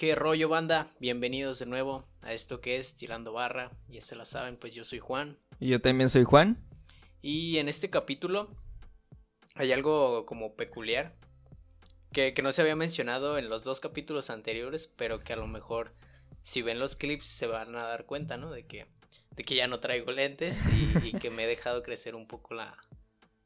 ¿Qué rollo banda? Bienvenidos de nuevo a esto que es Tirando Barra. Ya se la saben, pues yo soy Juan. Y yo también soy Juan. Y en este capítulo hay algo como peculiar que, no se había mencionado en los dos capítulos anteriores, pero que a lo mejor si ven los clips se van a dar cuenta, ¿no? De que, de que ya no traigo lentes y, que me he dejado crecer un poco la,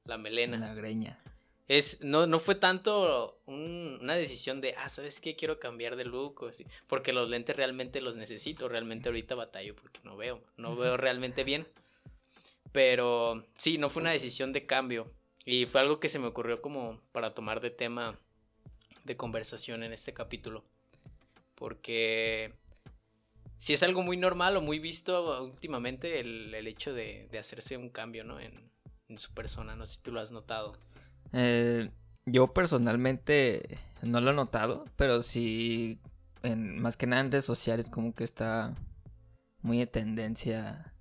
la melena. La greña. Es, no, no fue tanto una decisión de, ah, ¿sabes qué? Quiero cambiar de look, o así, porque los lentes realmente los necesito, realmente ahorita batallo porque no veo, no veo realmente bien. Pero sí, no fue una decisión de cambio y fue algo que se me ocurrió como para tomar de tema de conversación en este capítulo. Porque si es algo muy normal o muy visto últimamente el, hecho de, hacerse un cambio, ¿no? En, en su persona, no sé si tú lo has notado. Eh, yo personalmente no lo he notado, pero sí, en, más que nada en redes sociales, como que está muy en tendencia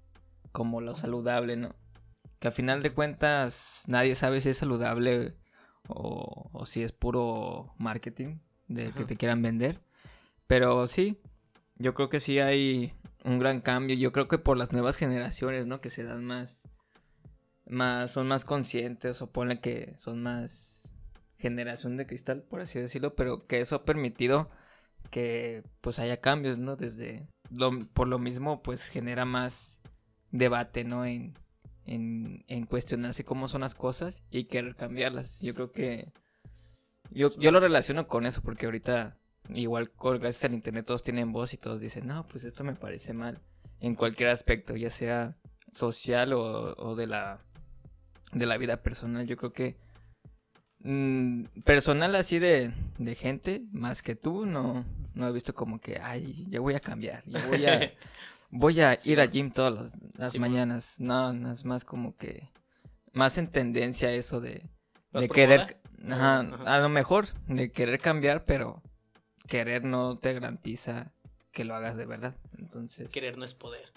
como lo saludable, ¿no? Que a final de cuentas nadie sabe si es saludable o, si es puro marketing de que te quieran vender. Pero sí, yo creo que sí hay un gran cambio. Yo creo que por las nuevas generaciones, ¿no? Que se dan más más, son más conscientes o pone que son más generación de cristal, por así decirlo, pero que eso ha permitido que pues haya cambios, ¿no? Desde, por lo mismo pues genera más debate, ¿no? En, en, en, cuestionarse cómo son las cosas y querer cambiarlas. Yo creo que yo, yo lo relaciono con eso porque ahorita igual gracias al internet todos tienen voz y todos dicen, no, pues esto me parece mal en cualquier aspecto, ya sea social o, o de la de la vida personal. Yo creo que mm, personal así de, de, gente, más que tú, no, no he visto como que, ay, ya voy a cambiar, ya voy a, voy a ir a gym todas las, mañanas. No, no es más como que, más en tendencia eso de, de querer, a lo mejor, de querer cambiar, pero querer no te garantiza que lo hagas de verdad. Entonces. Querer no es poder.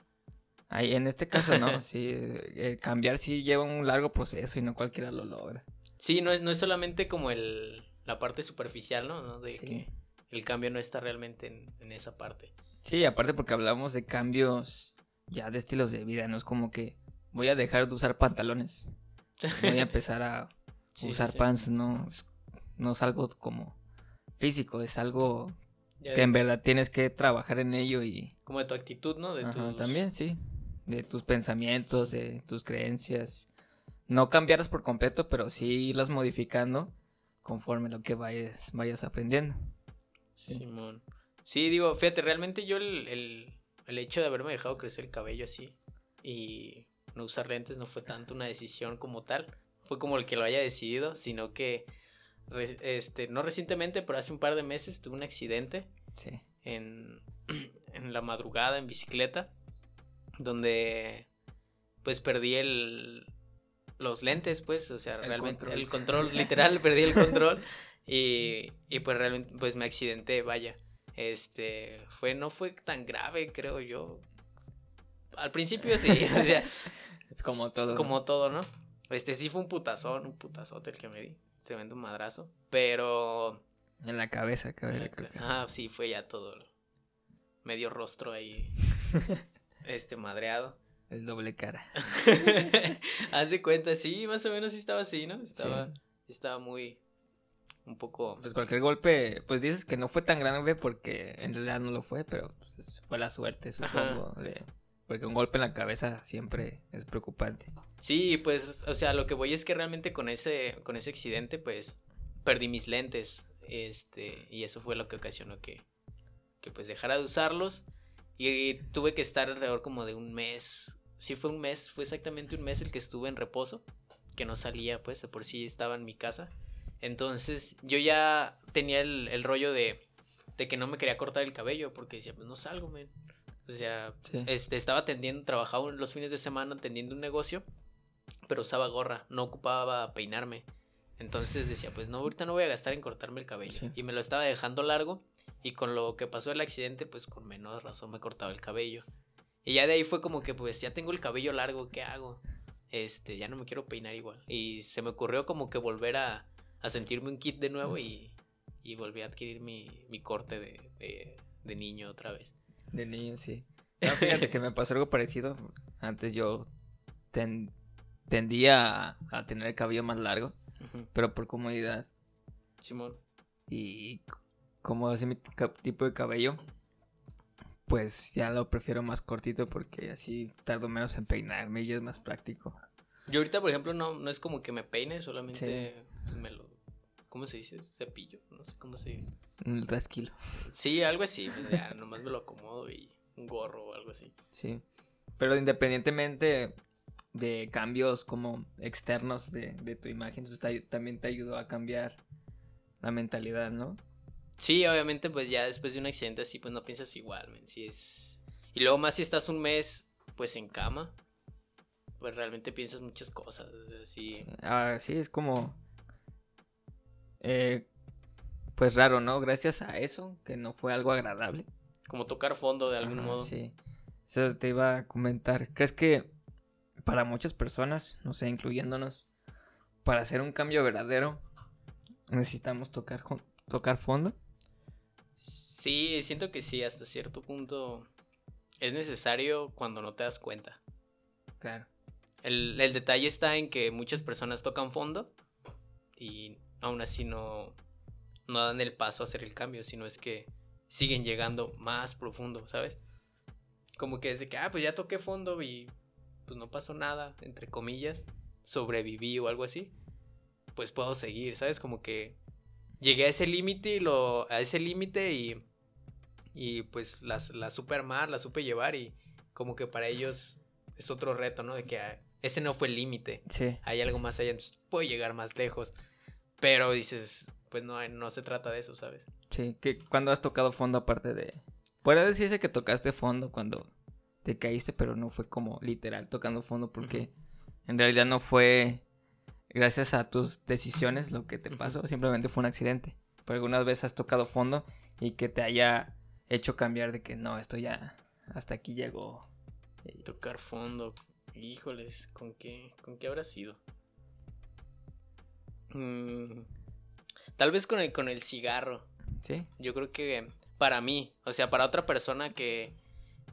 Ahí, en este caso, no, sí, eh, cambiar sí lleva un largo proceso y no cualquiera lo logra. Sí, no es, no es solamente como el, la parte superficial, ¿no? De que el cambio no está realmente en, esa parte. Sí, aparte porque hablamos de cambios ya de estilos de vida, no es como que voy a dejar de usar pantalones, voy a empezar a usar pants, no, no es algo como físico, es algo que en verdad tienes que trabajar en ello y... Como de tu actitud, ¿no? De También, sí de tus pensamientos, de tus creencias. No cambiarlas por completo, pero sí irlas modificando conforme lo que vayas, vayas aprendiendo. Simón. Sí, digo, fíjate, realmente yo el, hecho de haberme dejado crecer el cabello así y no usar lentes no fue tanto una decisión como tal. Fue como el que lo haya decidido, sino que, este, no recientemente, pero hace un par de meses tuve un accidente. Sí. En, en la madrugada en bicicleta donde pues perdí el los lentes, pues, o sea, realmente el control, literal, perdí el control y, y pues realmente pues me accidenté, vaya. Este, fue no fue tan grave, creo yo. Al principio sí, o sea, es como todo. Como todo, ¿no? Este sí fue un putazón, un putazote el que me di, tremendo madrazo, pero en la cabeza, cabeza. Ah, sí, fue ya todo medio rostro ahí. Este madreado. El doble cara. Hace cuenta, sí, más o menos sí estaba así, ¿no? Estaba, estaba muy, un poco... Pues cualquier golpe, pues dices que no fue tan grave porque en realidad no lo fue, pero pues, fue la suerte, supongo, Porque un golpe en la cabeza siempre es preocupante. Sí, pues, o sea, lo que voy es que realmente con ese, con ese accidente, pues, perdí mis lentes, este, y eso fue lo que ocasionó que, que pues dejara de usarlos y tuve que estar alrededor como de un mes. Sí, fue un mes, fue exactamente un mes el que estuve en reposo. Que no salía, pues, de por sí estaba en mi casa. Entonces yo ya tenía el, rollo de, de, que no me quería cortar el cabello. Porque decía, pues no salgo, men. O sea, este, estaba atendiendo, trabajaba los fines de semana atendiendo un negocio. Pero usaba gorra, no ocupaba peinarme. Entonces decía, pues no, ahorita no voy a gastar en cortarme el cabello. Y me lo estaba dejando largo. Y con lo que pasó el accidente, pues con menos razón me cortaba el cabello. Y ya de ahí fue como que, pues ya tengo el cabello largo, ¿qué hago? Este, ya no me quiero peinar igual. Y se me ocurrió como que volver a, a sentirme un kit de nuevo y, y volví a adquirir mi, mi corte de, de niño otra vez. De niño, sí. No, fíjate que me pasó algo parecido. Antes yo ten- tendía a, a tener el cabello más largo, pero por comodidad Simón. y como así mi tipo de cabello, pues ya lo prefiero más cortito porque así tardo menos en peinarme y es más práctico. Yo ahorita, por ejemplo, no, no es como que me peine, solamente me lo... ¿Cómo se dice? Cepillo. No sé cómo se dice. Un trasquilo. Sí, algo así. Pues ya, nomás me lo acomodo y un gorro o algo así. Sí. Pero independientemente de cambios como externos de, de tu imagen, pues, también te ayudó a cambiar la mentalidad, ¿no? Sí, obviamente, pues ya después de un accidente así, pues no piensas igual, men. Sí es... Y luego más si estás un mes, pues en cama, pues realmente piensas muchas cosas. o sea, sí. Ah, sí, es como... eh, pues raro, ¿no? Gracias a eso, que no fue algo agradable. Como tocar fondo de algún modo. Sí. Eso te iba a comentar. ¿Crees que para muchas personas, no sé, incluyéndonos, para hacer un cambio verdadero, necesitamos tocar, tocar fondo? Sí, siento que sí, hasta cierto punto es necesario cuando no te das cuenta. Claro. El, el detalle está en que muchas personas tocan fondo y aún así no, no dan el paso a hacer el cambio, sino es que siguen llegando más profundo, ¿sabes? Como que desde que, ah, pues ya toqué fondo y pues no pasó nada, entre comillas, sobreviví o algo así, pues puedo seguir, ¿sabes? Como que llegué a ese límite y lo, a ese límite y, y pues la, la supe armar, la supe llevar y como que para ellos es otro reto, ¿no? De que ah, ese no fue el límite, Sí. hay algo más allá, entonces puedo llegar más lejos, pero dices, pues no, no se trata de eso, ¿sabes? Sí, que cuando has tocado fondo aparte de... Puede decirse que tocaste fondo cuando te caíste, pero no fue como literal tocando fondo porque en realidad no fue gracias a tus decisiones lo que te pasó, simplemente fue un accidente. Pero algunas veces has tocado fondo y que te haya hecho cambiar de que no, esto ya hasta aquí llegó. Tocar fondo, híjoles, ¿con qué, con qué habrá sido? Mm, tal vez con el, con el cigarro. Sí, Yo creo que para mí, o sea, para otra persona que,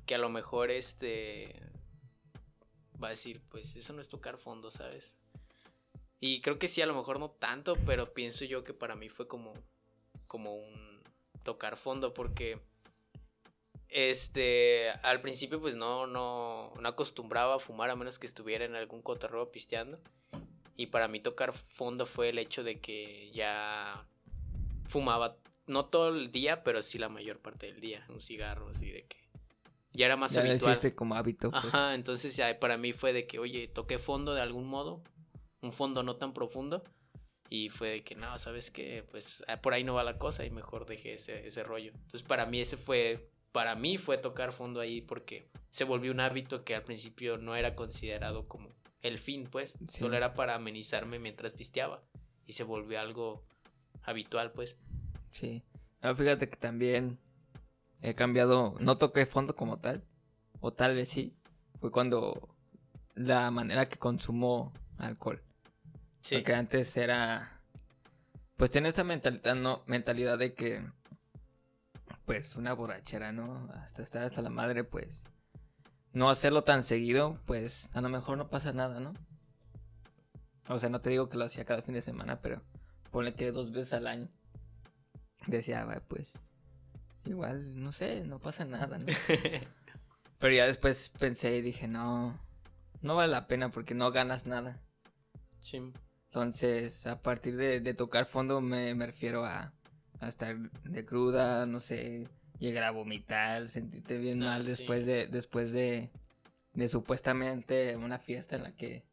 que a lo mejor este va a decir, pues eso no es tocar fondo, ¿sabes? Y creo que sí, a lo mejor no tanto, pero pienso yo que para mí fue como, como un tocar fondo, porque este, al principio pues no, no, no acostumbraba a fumar a menos que estuviera en algún cotorreo pisteando. Y para mí tocar fondo fue el hecho de que ya fumaba, no todo el día, pero sí la mayor parte del día, un cigarro, así de que ya era más ya habitual. como hábito. pues. Ajá, entonces ya para mí fue de que, oye, toqué fondo de algún modo, un fondo no tan profundo, y fue de que, no, ¿sabes qué? Pues ah, por ahí no va la cosa y mejor dejé ese, ese rollo. Entonces para mí ese fue, para mí fue tocar fondo ahí porque se volvió un hábito que al principio no era considerado como el fin, pues, Sí. solo era para amenizarme mientras pisteaba, y se volvió algo habitual, pues. Sí. Ah, fíjate que también he cambiado, no toqué fondo como tal, o tal vez sí, fue cuando la manera que consumo alcohol. Sí, Porque antes era, pues tiene esta mentalidad, no, mentalidad de que, pues una borrachera, ¿no? Hasta estar hasta la madre, pues, no hacerlo tan seguido, pues a lo mejor no pasa nada, ¿no? O sea, no te digo que lo hacía cada fin de semana, pero ponle que dos veces al año. Decía, "Va, pues, igual, no sé, no pasa nada, ¿no? Pero ya después pensé y dije, no, no vale la pena porque no ganas nada. sí, Entonces, a partir de, de tocar fondo me, me refiero a, a estar de cruda, no sé, llegar a vomitar, sentirte bien Ah, mal sí. después de después de, de supuestamente una fiesta en la que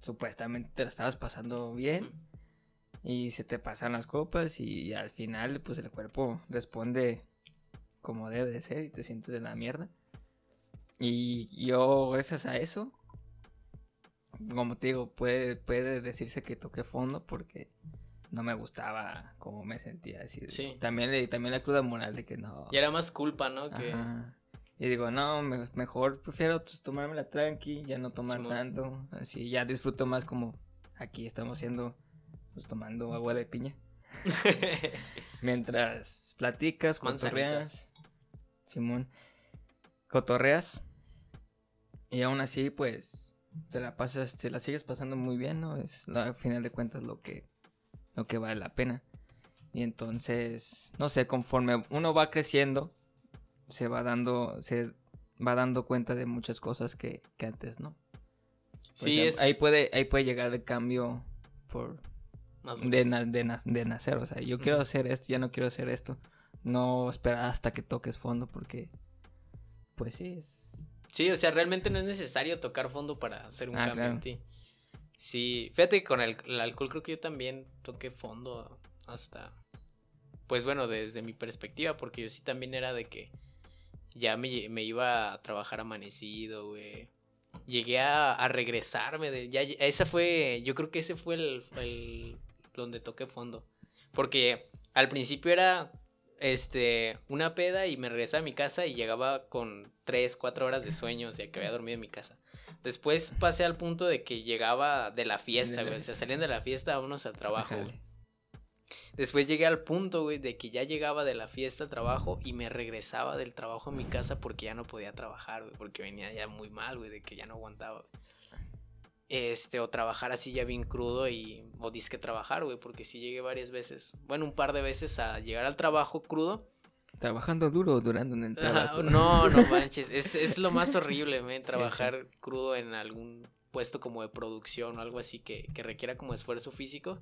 supuestamente te la estabas pasando bien y se te pasan las copas y al final pues el cuerpo responde como debe de ser y te sientes de la mierda. Y yo gracias a eso, como te digo, puede, puede decirse que toqué fondo porque no me gustaba cómo me sentía. Así, Sí. También, también la cruda moral de que no. Y era más culpa, ¿no? Que... Ajá. Y digo, no, me- mejor prefiero pues, tomármela tranqui, ya no tomar Simón. tanto. Así ya disfruto más como aquí estamos haciendo, pues tomando agua de piña. Mientras platicas, cotorreas. Simón. Cotorreas. Y aún así, pues, te la pasas, te la sigues pasando muy bien, ¿no? Es al final de cuentas lo que, lo que vale la pena. Y entonces, no sé, conforme uno va creciendo, se va dando, se va dando cuenta de muchas cosas que, que antes, ¿no? sí, es... ahí puede, ahí puede llegar el cambio por de, de, nacer. O sea, yo quiero hacer esto, ya no quiero hacer esto. No esperar hasta que toques fondo porque, pues sí, es... Sí, o sea, realmente no es necesario tocar fondo para hacer un ah, cambio en ti. Sí, fíjate que con el, alcohol creo que yo también toqué fondo hasta, pues bueno, desde mi perspectiva, porque yo sí también era de que ya me, iba a trabajar amanecido, güey. Llegué a, regresarme de, ya, esa fue, yo creo que ese fue el donde toqué fondo. Porque al principio era este una peda y me regresaba a mi casa y llegaba con 3, 4 horas de sueño, o sea, que había dormido en mi casa. Después pasé al punto de que llegaba de la fiesta, güey. O sea, salían de la fiesta, vámonos al trabajo, güey. Después llegué al punto, güey, de que ya llegaba de la fiesta al trabajo y me regresaba del trabajo a mi casa porque ya no podía trabajar, güey, porque venía ya muy mal, güey, de que ya no aguantaba. Este, o trabajar así ya bien crudo y, o disque trabajar, güey, porque sí llegué varias veces, bueno, un par de veces a llegar al trabajo crudo. Trabajando duro durando un trabajo. no, no manches, es, es lo más horrible, men, trabajar crudo en algún puesto como de producción o algo así que, que requiera como esfuerzo físico.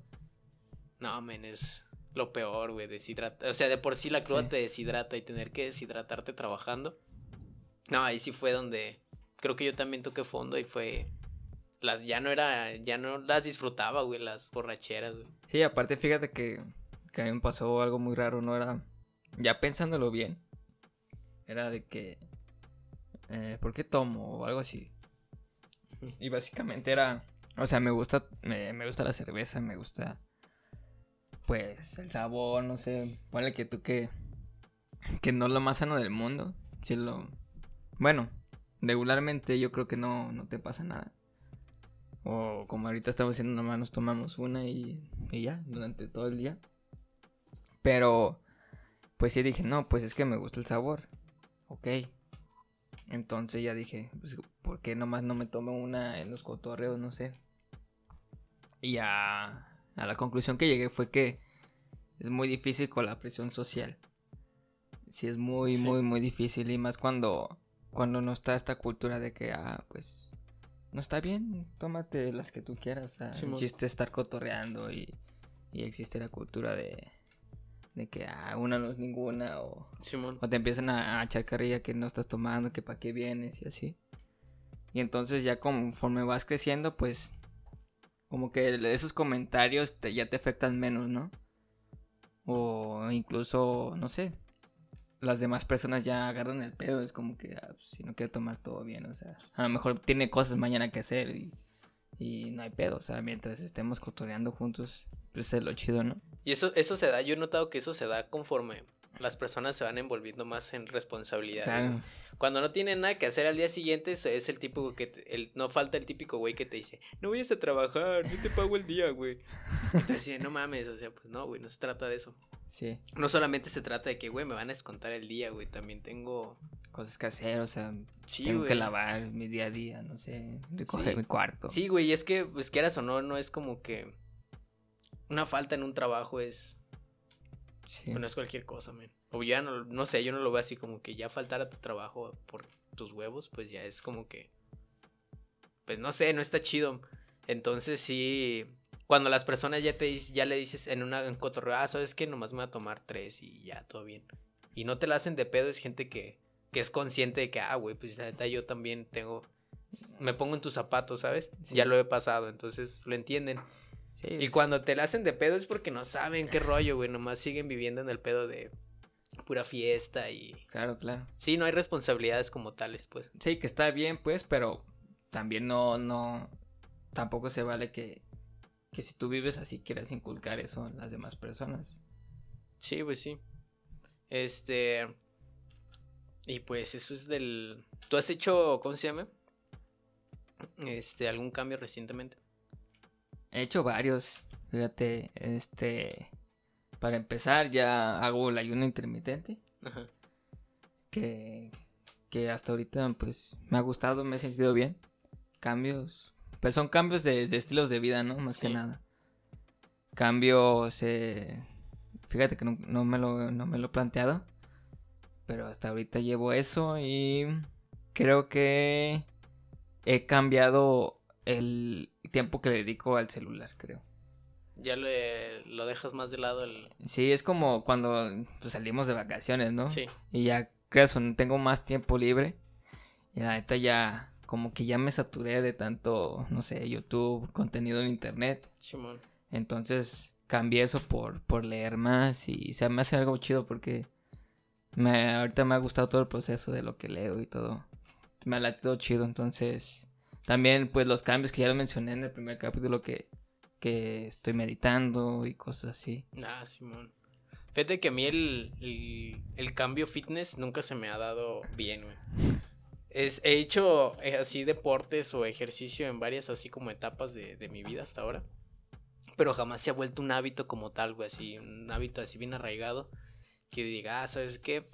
No, men, es lo peor, güey, deshidratar. O sea, de por sí la cruda te deshidrata y tener que deshidratarte trabajando. No, ahí sí fue donde creo que yo también toqué fondo y fue las ya no era, ya no las disfrutaba, güey, las borracheras, güey. Sí, aparte fíjate que, que a mí me pasó algo muy raro, ¿no? Era, ya pensándolo bien, era de que, eh, ¿por qué tomo? O algo así. Y básicamente era, o sea, me gusta, me, me gusta la cerveza, me gusta, pues, el sabor, no sé, vale que tú que, que no es lo más sano del mundo, si lo, bueno, regularmente yo creo que no, no te pasa nada. O como ahorita estamos haciendo, nomás nos tomamos una y, y ya, durante todo el día. Pero, pues sí dije, no, pues es que me gusta el sabor. Ok. Entonces ya dije, pues, ¿por qué nomás no me tomo una en los cotorreos? No sé. Y a, a la conclusión que llegué fue que es muy difícil con la presión social. Sí, es muy, muy, muy difícil. Y más cuando, cuando no está esta cultura de que, ah, pues no está bien, tómate las que tú quieras. O sea, chiste estar cotorreando y, y, existe la cultura de, de que ah, una no es ninguna o, o te empiezan a, echar carrilla que no estás tomando, que para qué vienes y así. Y entonces ya conforme vas creciendo, pues como que esos comentarios te, ya te afectan menos, ¿no? O incluso, no sé, las demás personas ya agarran el pedo. Es como que ah, pues, si no quiere tomar todo bien, o sea, a lo mejor tiene cosas mañana que hacer y, no hay pedo. O sea, mientras estemos cotoreando juntos, pues es lo chido, ¿no? Y eso, eso se da, yo he notado que eso se da conforme las personas se van envolviendo más en responsabilidades. Cuando no tienen nada que hacer al día siguiente, es el tipo que el, no falta el típico güey que te dice, no vayas a trabajar, yo te pago el día, güey. Entonces, no mames, o sea, pues no, güey, no se trata de eso. Sí. No solamente se trata de que, güey, me van a descontar el día, güey, también tengo... Cosas que hacer, o sea, tengo que lavar mi día a día, no sé, recoger mi cuarto. Sí, güey, y es que, pues quieras o no, no es como que una falta en un trabajo es... Sí. no es cualquier cosa, man. O ya no, no sé, yo no lo veo así como que ya faltar a tu trabajo por tus huevos, pues ya es como que... Pues no sé, no está chido. Entonces sí, cuando las personas ya te ya le dices en una en cotorreo, ah, sabes que nomás me voy a tomar tres y ya, todo bien. Y no te la hacen de pedo, es gente que, que es consciente de que, ah, güey, pues la neta yo también tengo, me pongo en tus zapatos, ¿sabes? Ya lo he pasado, entonces lo entienden. Y pues cuando te la hacen de pedo es porque no saben qué rollo, güey, nomás siguen viviendo en el pedo de pura fiesta y... Claro, claro. Sí, no hay responsabilidades como tales, pues. Sí, que está bien, pues, pero también no, no, tampoco se vale que que si tú vives así quieras inculcar eso en las demás personas. Sí, pues sí. Este. Y pues eso es del. ¿Tú has hecho, cómo se llama? Este, algún cambio recientemente? He hecho varios. Fíjate, este. Para empezar, ya hago el ayuno intermitente. Ajá. que, que hasta ahorita pues me ha gustado, me he sentido bien. Cambios, pues son cambios de, de estilos de vida, ¿no? Más que nada. Cambios, eh, fíjate que no, no me lo, no me lo he planteado, pero hasta ahorita llevo eso y creo que he cambiado el tiempo que le dedico al celular, creo. Ya le, lo dejas más de lado el... Sí, es como cuando pues, salimos de vacaciones, ¿no? Sí, Y ya, creo, eso, tengo más tiempo libre. Y la neta ya, como que ya me saturé de tanto, no sé, YouTube, contenido en internet. Simón. Entonces cambié eso por, por leer más y se me hace algo chido porque me, ahorita me ha gustado todo el proceso de lo que leo y todo. Me ha latido chido, entonces también pues los cambios que ya lo mencioné en el primer capítulo que, que estoy meditando y cosas así. Ah, Simón. Fíjate que a mí el, el, cambio fitness nunca se me ha dado bien, güey. Es, he hecho eh, así deportes o ejercicio en varias así como etapas de, de mi vida hasta ahora. Pero jamás se ha vuelto un hábito como tal, güey, así, un hábito así bien arraigado. Que diga, ah, ¿sabes qué?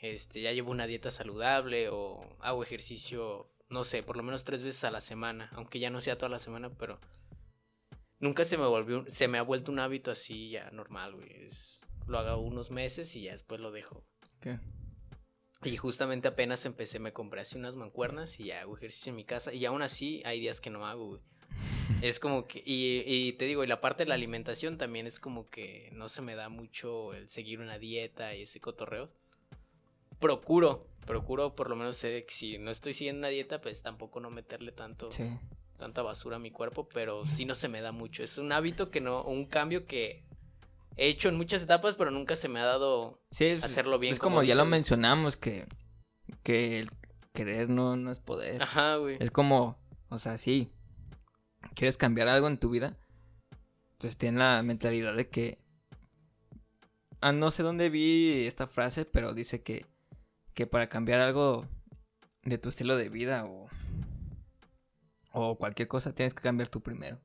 Este, ya llevo una dieta saludable o hago ejercicio, no sé, por lo menos tres veces a la semana. Aunque ya no sea toda la semana, pero nunca se me volvió, se me ha vuelto un hábito así ya normal, güey. Es, lo hago unos meses y ya después lo dejo. Y justamente apenas empecé, me compré así unas mancuernas y ya hago ejercicio en mi casa. Y aún así hay días que no hago, güey. Es como que, y, y te digo, y la parte de la alimentación también es como que no se me da mucho el seguir una dieta y ese cotorreo. Procuro, procuro por lo menos sé que si no estoy siguiendo una dieta, pues tampoco no meterle tanto, Sí. tanta basura a mi cuerpo, pero sí no se me da mucho. Es un hábito que no, un cambio que he hecho en muchas etapas, pero nunca se me ha dado Sí, es, hacerlo bien. es como, ya lo mencionamos que, que el querer no, no es poder. Ajá, güey. Es como, o sea, sí, quieres cambiar algo en tu vida, pues ten la mentalidad de que... Ah, no sé dónde vi esta frase, pero dice que, que para cambiar algo de tu estilo de vida o, o cualquier cosa tienes que cambiar tú primero.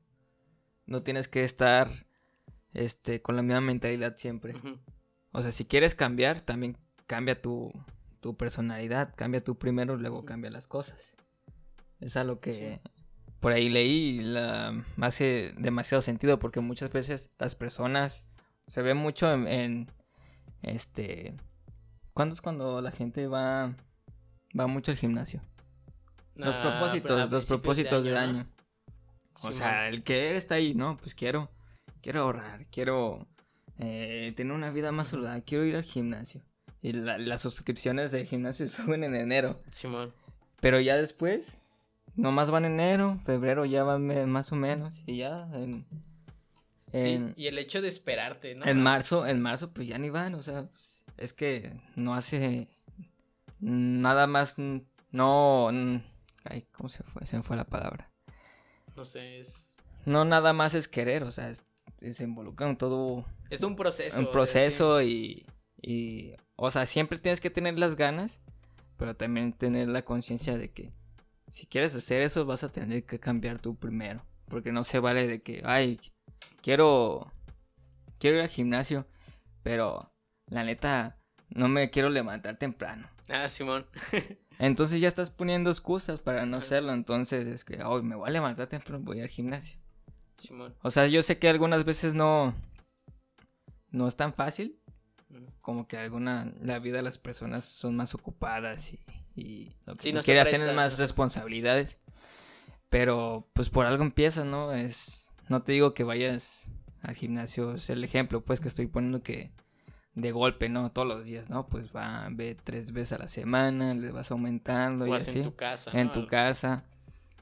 No tienes que estar este, con la misma mentalidad siempre. O sea, si quieres cambiar, también cambia tu, tu personalidad, cambia tú primero, luego cambia las cosas. Es algo que por ahí leí y la, hace demasiado sentido porque muchas veces las personas se ve mucho en, en, este ¿cuándo es cuando la gente va va mucho al gimnasio? Los Ah, propósitos, los propósitos ¿no? año. O sea, el querer está ahí, ¿no? Pues quiero, quiero ahorrar, quiero eh, tener una vida más saludable, quiero ir al gimnasio. Y la- las suscripciones de gimnasio suben en enero. Simón. Pero ya después, nomás van en enero, febrero ya van más o menos. Y ya en, en, sí, y el hecho de esperarte, ¿no? en marzo, en marzo pues ya ni van. O sea, pues, es que no hace nada más, no... Ay, ¿cómo se fue? Se me fue la palabra. No sé, es... No nada más es querer, o sea, es- se involucra en todo Es un proceso. o un sea, proceso y, y, o sea, siempre tienes que tener las ganas, pero también tener la conciencia de que si quieres hacer eso vas a tener que cambiar tú primero, porque no se vale de que, ay, quiero, quiero ir al gimnasio, pero la neta no me quiero levantar temprano. Ah, Simón. Entonces ya estás poniendo excusas para no hacerlo, entonces es que, hoy me voy a levantar temprano, voy al gimnasio. Simón. O sea, yo sé que algunas veces no, no es tan fácil, como que alguna la vida de las personas son más ocupadas y, y lo que Sí, no quieras tienen más responsabilidades pero pues por algo empieza no es no te digo que vayas al gimnasio es el ejemplo pues que estoy poniendo que de golpe no todos los días no pues va ve tres veces a la semana le vas aumentando O y así en tu casa. en ¿no? tu casa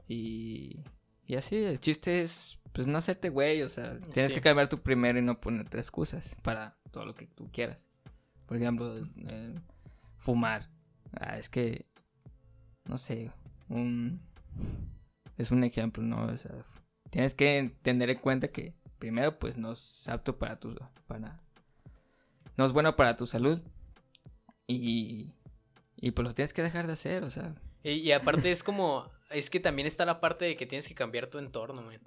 y, y así el chiste es pues no hacerte güey o sea tienes Sí. que cambiar tú primero y no ponerte excusas para todo lo que tú quieras por ejemplo eh, fumar ah, es que no sé un es un ejemplo no o sea tienes que tener en cuenta que primero pues no es apto para tu para no es bueno para tu salud y y pues lo tienes que dejar de hacer o sea Y, y aparte es como, es que también está la parte de que tienes que cambiar tu entorno, man.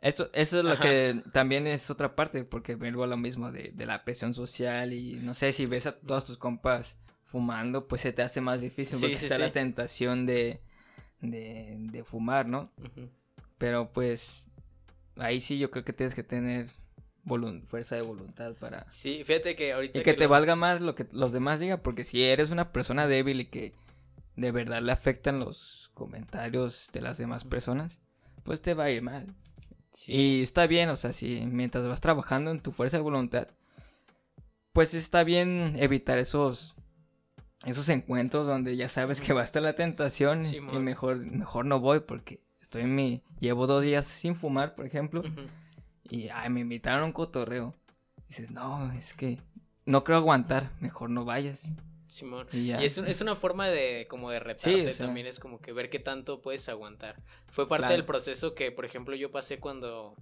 Eso, eso es lo Ajá. que también es otra parte, porque vuelvo a lo mismo de, de la presión social y no sé si ves a todos tus compas fumando, pues se te hace más difícil Sí, porque sí, está la tentación de, de, de fumar, ¿no? Ujú. Pero pues ahí sí yo creo que tienes que tener fuerza de voluntad para... Sí, fíjate que ahorita Y que te lo- valga más lo que los demás digan, porque si eres una persona débil y que de verdad le afectan los comentarios de las demás personas, pues te va a ir mal. Sí. Y está bien, o sea, si mientras vas trabajando en tu fuerza de voluntad, pues está bien evitar esos esos encuentros donde ya sabes que va a estar la tentación y- mejor mejor no voy porque estoy en mi llevo dos días sin fumar, por ejemplo, y ay, me invitaron a un cotorreo. Dices, "No, es que no creo aguantar, mejor no vayas." Simón. Y es, es una forma de como de retarte o sea. también, es como que ver qué tanto puedes aguantar. Fue parte Claro. del proceso que, por ejemplo, yo pasé cuando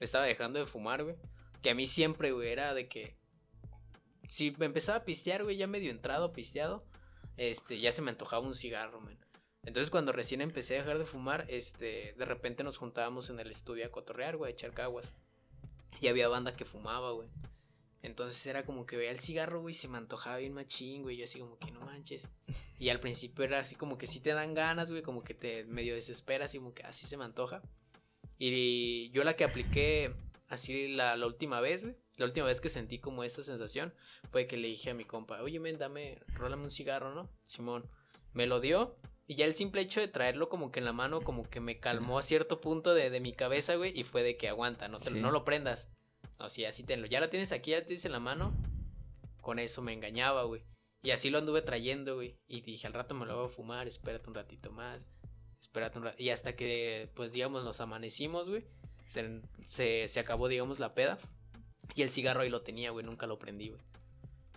estaba dejando de fumar, güey. Que a mí siempre, güey, era de que si me empezaba a pistear, güey, ya medio entrado, pisteado, este, ya se me antojaba un cigarro, man. Entonces cuando recién empecé a dejar de fumar, este, de repente nos juntábamos en el estudio a cotorrear, güey, a echar caguas. Y había banda que fumaba, güey. Entonces era como que veía el cigarro, güey, y se me antojaba bien machín, güey. Yo así como que no manches. Y al principio era así como que sí te dan ganas, güey, como que te medio desesperas y como que así se me antoja. Y yo la que apliqué así la, la última vez, güey. La última vez que sentí como esa sensación fue que le dije a mi compa, oye, men, dame, rólame un cigarro, ¿no? Simón. Me lo dio. Y ya el simple hecho de traerlo como que en la mano, como que me calmó a cierto punto de, de mi cabeza, güey. Y fue de que aguanta, no, te, Sí. no lo prendas. No, sí, así tenlo. Ya lo tienes aquí, ya lo tienes en la mano. Con eso me engañaba, güey. Y así lo anduve trayendo, güey. Y dije, al rato me lo voy a fumar, espérate un ratito más. Espérate un ratito. Y hasta que, pues, digamos, nos amanecimos, güey. Se, se, se acabó, digamos, la peda. Y el cigarro ahí lo tenía, güey. Nunca lo prendí, güey.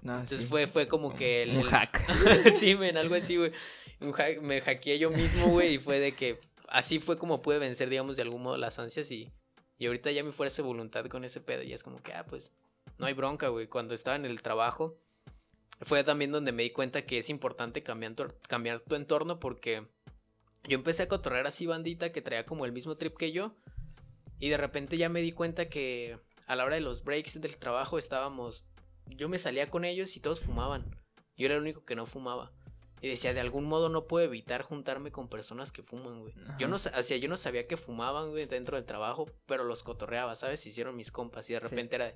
No, Entonces sí. fue, fue como que el... un hack. sí, men, algo así, güey. Un hack- me hackeé yo mismo, güey, y fue de que así fue como pude vencer, digamos, de algún modo las ansias y, y ahorita ya mi fuerza de voluntad con ese pedo, ya es como que, ah, pues, no hay bronca, güey. Cuando estaba en el trabajo, fue también donde me di cuenta que es importante cambiar tu, cambiar tu entorno porque yo empecé a cotorrear así bandita que traía como el mismo trip que yo y de repente ya me di cuenta que a la hora de los breaks del trabajo estábamos, yo me salía con ellos y todos fumaban. Yo era el único que no fumaba. Y decía, de algún modo no puedo evitar juntarme con personas que fuman, güey. Yo no, o sea, yo no sabía que fumaban, güey, dentro del trabajo, pero los cotorreaba, ¿sabes? Se hicieron mis compas y de Sí. repente era,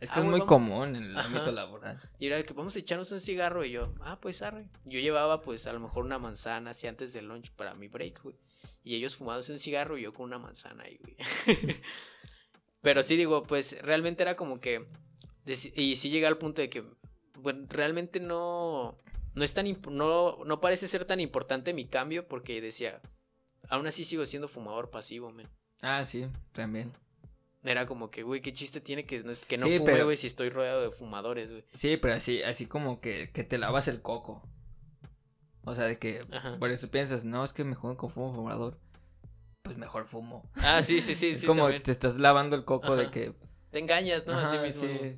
Esto Ah, es muy vamos- común en el Ajá. ámbito laboral. y era de que vamos a echarnos un cigarro y yo, ah, pues arre. Yo llevaba pues a lo mejor una manzana así antes del lunch para mi break, güey. Y ellos fumándose un cigarro y yo con una manzana ahí, güey. Pero sí digo, pues realmente era como que... Y sí llegué al punto de que, bueno, realmente no... No es tan... No, no parece ser tan importante mi cambio porque decía... Aún así sigo siendo fumador pasivo, men. Ah, sí, también. Era como que, güey, qué chiste tiene que no, que no Sí, fume, pero- güey, si estoy rodeado de fumadores, güey. Sí, pero así, así como que, que te lavas el coco. O sea, de que Ajá. por eso piensas, no, es que me juego con fumo fumador. Pues mejor fumo. Ah, sí, sí, sí, es sí. como también. te estás lavando el coco de Ajá. que. Te engañas, ¿no? a ti Ajá, mismo. sí.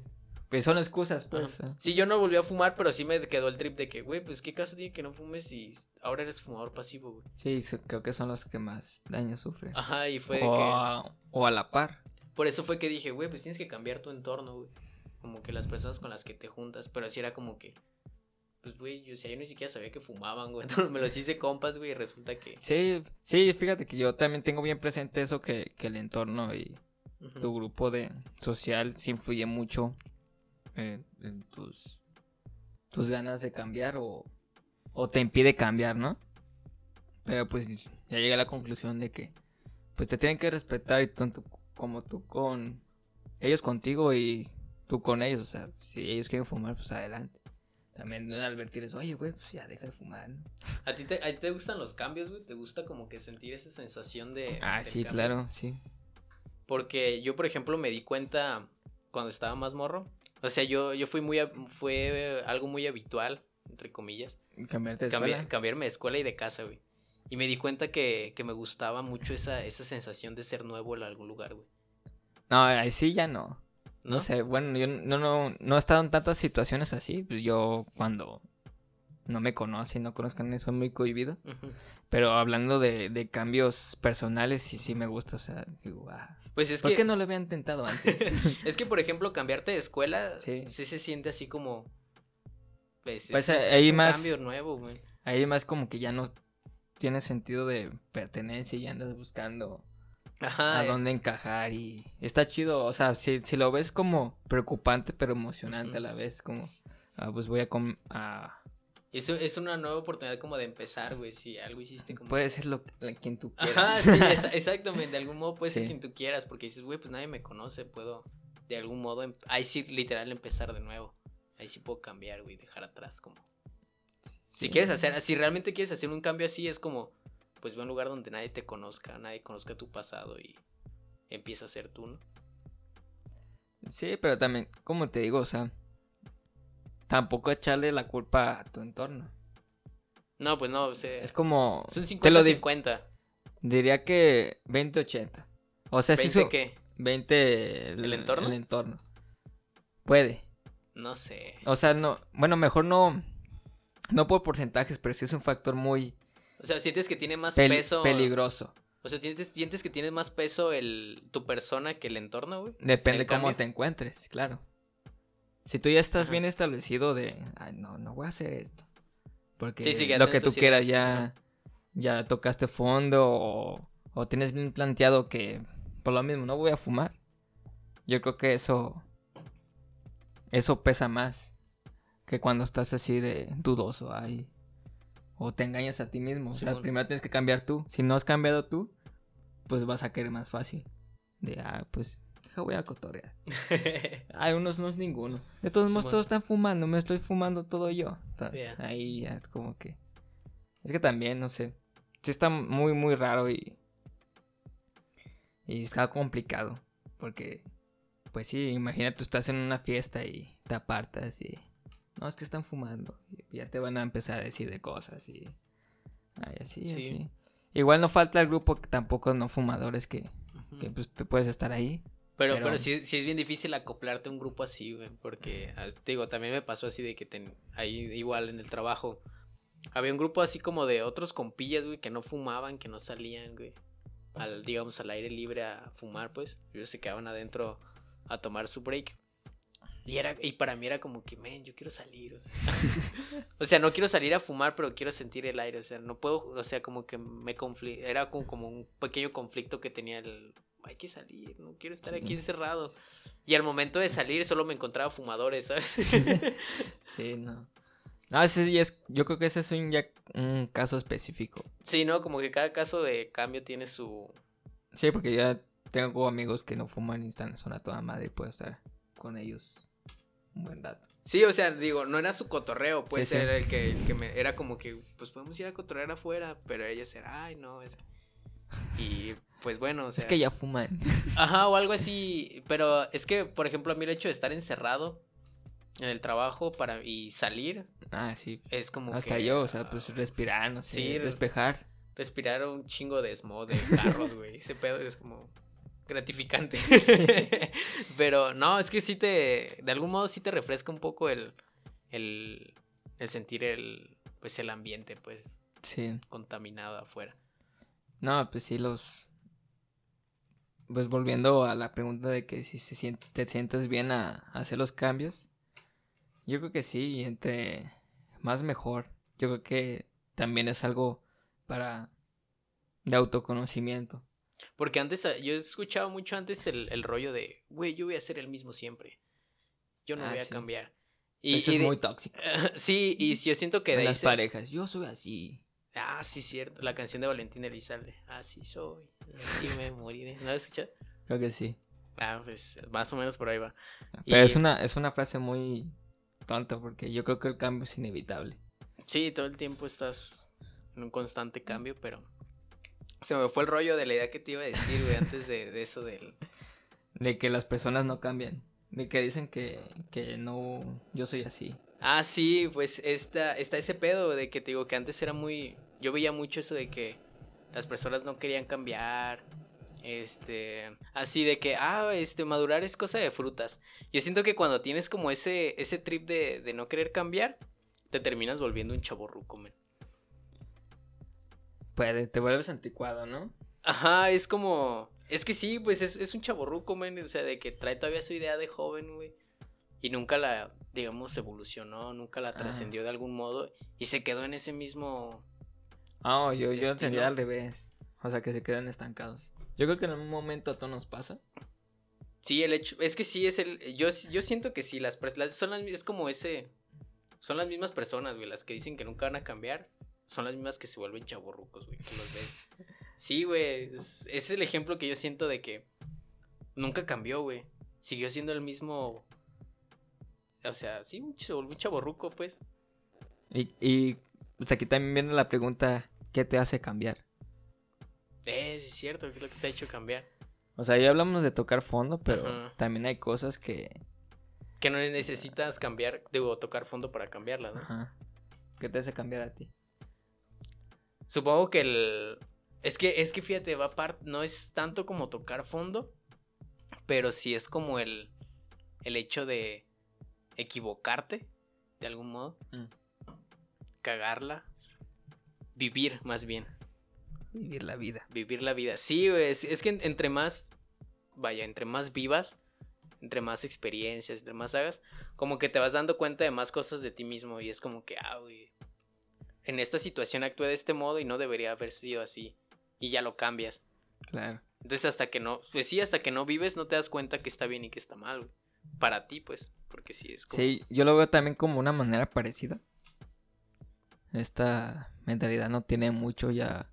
Pues son excusas, pues. Ajá. Sí, yo no volví a fumar, pero sí me quedó el trip de que, güey, pues qué caso tiene que no fumes si ahora eres fumador pasivo, güey. Sí, creo que son los que más daño sufren. Ajá, y fue de o, que. a, o a la par. Por eso fue que dije, güey, pues tienes que cambiar tu entorno, güey. Como que las personas con las que te juntas. Pero así era como que. Pues, güey, yo, o sea, yo ni siquiera sabía que fumaban, güey. Entonces me los hice compas, güey, y resulta que. Sí, sí, fíjate que yo también tengo bien presente eso que, que el entorno y tu grupo de social sí influye mucho en, en tus tus ganas de cambiar o, o te impide cambiar, ¿no? Pero pues ya llegué a la conclusión de que pues te tienen que respetar y tanto como tú con ellos contigo y tú con ellos, o sea, si ellos quieren fumar, pues adelante. También advertirles, oye, güey, pues ya deja de fumar. ¿no?". ¿A ti te, a ti te gustan los cambios, güey? ¿Te gusta como que sentir esa sensación de. Ah, sí, cambio? claro, sí. Porque yo, por ejemplo, me di cuenta cuando estaba más morro. O sea, yo, yo fui muy, fue algo muy habitual, entre comillas, Cambiarte de cambi- escuela. cambiarme de escuela y de casa, güey. Y me di cuenta que, que me gustaba mucho esa, esa sensación de ser nuevo en algún lugar, güey. No, ahí sí ya no. ¿No? No sé, bueno, yo no, no, no he estado en tantas situaciones así. Pues yo cuando no me conocen, no conozcan, soy muy cohibido. Pero hablando de, de cambios personales, sí, sí me gusta. O sea, digo, ah, Pues es ¿por que, qué no lo había intentado antes? es que, por ejemplo, cambiarte de escuela Sí. sí. se siente así como... Pues, Pues, es, un- ahí es un más- cambio nuevo, güey. Ahí más como que ya no tiene sentido de pertenencia y andas buscando Ajá. a eh, dónde encajar y está chido, o sea, si, si lo ves como preocupante pero emocionante a la vez, como, ah, pues voy a, com- a- Eso es una nueva oportunidad como de empezar, güey. Si algo hiciste como. puede ser lo quien tú quieras. Ajá, sí, exactamente. De algún modo puede ser quien tú quieras. Porque dices, güey, pues nadie me conoce. Puedo, de algún modo, em- ahí sí, literal, empezar de nuevo. Ahí sí puedo cambiar, güey, dejar atrás como. Si quieres hacer, si realmente quieres hacer un cambio así, es como, pues ve a un lugar donde nadie te conozca, nadie conozca tu pasado y empieza a ser tú, ¿no? Sí, pero también, como te digo, o sea, tampoco echarle la culpa a tu entorno. No, pues no, o sea, Es como, son te lo di- 50-50. diría que 20-80. O sea, si ¿20 su- qué? 20 ¿El entorno? El entorno. Puede. No sé. O sea, no, bueno, mejor no, no por porcentajes, pero sí es un factor muy O sea, sientes que tiene más peso. peligroso. O sea, ¿sientes, sientes que tiene más peso el, tu persona que el entorno, güey. Depende ¿El cómo cambio? te encuentres, claro. Si tú ya estás Ajá. bien establecido de, ay, no, no voy a hacer esto. Porque Sí, sí, lo que tú quieras ya, ya tocaste fondo o, o tienes bien planteado que por lo mismo no voy a fumar. Yo creo que eso, eso pesa más que cuando estás así de dudoso, ay, o te engañas a ti mismo. O sea, primero tienes que cambiar tú. Si no has cambiado tú, pues vas a querer más fácil. De, ah, pues, voy a cotorrear. Ay, unos no es ninguno. De todos modos, todos están fumando, me estoy fumando todo yo. Entonces, Ya. ahí ya es como que. Es que también, no sé. Sí está muy, muy raro y. Y está complicado. Porque, pues sí, imagínate, tú estás en una fiesta y te apartas y. No, es que están fumando. Y ya te van a empezar a decir de cosas y. Ay, así, Sí. así. Igual no falta el grupo que tampoco no fumadores que, que pues tú puedes estar ahí. Pero, Pero- pero sí, sí es bien difícil acoplarte a un grupo así, güey. Porque, as- te digo, también me pasó así de que ten- ahí igual en el trabajo. Había un grupo así como de otros compillas, güey, que no fumaban, que no salían, güey. Al, digamos, al aire libre a fumar, pues. Ellos se quedaban adentro a tomar su break. Y, era, y para mí era como que, men, yo quiero salir, o sea. o sea, no quiero salir a fumar, pero quiero sentir el aire, o sea, no puedo, o sea, como que me confli era como, como un pequeño conflicto que tenía el, hay que salir, no quiero estar aquí Sí. encerrado. Y al momento de salir solo me encontraba fumadores, ¿sabes? Sí, no. No, ya es, yo creo que ese es un, ya un caso específico. sí, no, como que cada caso de cambio tiene su... Sí, porque ya tengo amigos que no fuman y están en zona toda madre y puedo estar con ellos un buen rato. Sí, o sea, digo, no era su cotorreo, pues Sí, sí. era el que, el que me, era como que, pues podemos ir a cotorrear afuera, pero ellos eran, ay, no, es... Y pues bueno, o sea... es que ya fuman. Ajá, o algo así. Pero es que, por ejemplo, a mí el hecho de estar encerrado en el trabajo para y salir ah, sí. es como Hasta que, yo, o sea, pues respirar, no sé, Sí, despejar. respirar un chingo de smog de carros, güey. Ese pedo es como gratificante. Pero no, es que sí te, de algún modo sí te refresca un poco el, el, el sentir el, pues el ambiente, pues, Sí. contaminado afuera. No, pues sí, los. Pues volviendo a la pregunta de que si se te sientes bien a, a hacer los cambios. Yo creo que sí, entre más mejor. Yo creo que también es algo para de autoconocimiento. Porque antes, ah, yo he escuchado mucho antes el, el rollo de, güey, yo voy a ser el mismo siempre. Yo no Ah, voy a sí. cambiar. Y, Eso y es de- muy tóxico. sí, y yo siento que En de ahí las parejas. Yo soy así. Ah, sí, cierto. La canción de Valentín Elizalde. Así soy. Y me moriré. ¿No la has escuchado? Creo que sí. Ah, pues más o menos por ahí va. Pero Y- es una, es una frase muy tonta porque yo creo que el cambio es inevitable. Sí, todo el tiempo estás en un constante cambio, pero se me fue el rollo de la idea que te iba a decir, güey, antes de, de eso del... De que las personas no cambian. De que dicen que, que no, yo soy así. Ah, sí, pues está, está ese pedo de que te digo que antes era muy... Yo veía mucho eso de que las personas no querían cambiar. Este, así de que, ah, este, madurar es cosa de frutas. Yo siento que cuando tienes como ese, ese trip de, de no querer cambiar, te terminas volviendo un chaborruco, men. Puede, te vuelves anticuado, ¿no? Ajá, es como. Es que sí, pues es, es un chaborruco, men. O sea, de que trae todavía su idea de joven, güey. y nunca la, digamos, evolucionó, nunca la Ah. trascendió de algún modo y se quedó en ese mismo... Ah, yo, yo Estilo. entendía al revés. O sea, que se quedan estancados. Yo creo que en un momento a todos nos pasa. Sí, el hecho, es que sí es el, yo, yo siento que sí, las, las- son las, es como ese, son las mismas personas, güey, las que dicen que nunca van a cambiar, son las mismas que se vuelven chaborrucos, güey, que los ves. Sí, güey, es, ese es el ejemplo que yo siento de que nunca cambió, güey, siguió siendo el mismo, o sea, sí, ch- un chaborruco, pues. Y, y pues aquí también viene la pregunta, ¿qué te hace cambiar? Eh, sí es cierto, ¿qué es lo que te ha hecho cambiar? O sea, ya hablamos de tocar fondo, pero también hay cosas que... Que no necesitas cambiar, debo tocar fondo para cambiarla, ¿no? Ajá. ¿Qué te hace cambiar a ti? Supongo que el. Es que, es que fíjate, va par... no es tanto como tocar fondo, pero sí es como el, el hecho de equivocarte, de algún modo, Mm. cagarla, vivir más bien, Vivir la vida. vivir la vida. Sí, es, es que en- entre más, vaya, entre más vivas, entre más experiencias, entre más hagas, como que te vas dando cuenta de más cosas de ti mismo y es como que, ah, güey, en esta situación actué de este modo y no debería haber sido así y ya lo cambias. Claro. Entonces hasta que no, pues sí, hasta que no vives no te das cuenta que está bien y que está mal, güey. Para ti, pues, porque sí es como... Sí, yo lo veo también como una manera parecida. Esta mentalidad no tiene mucho ya.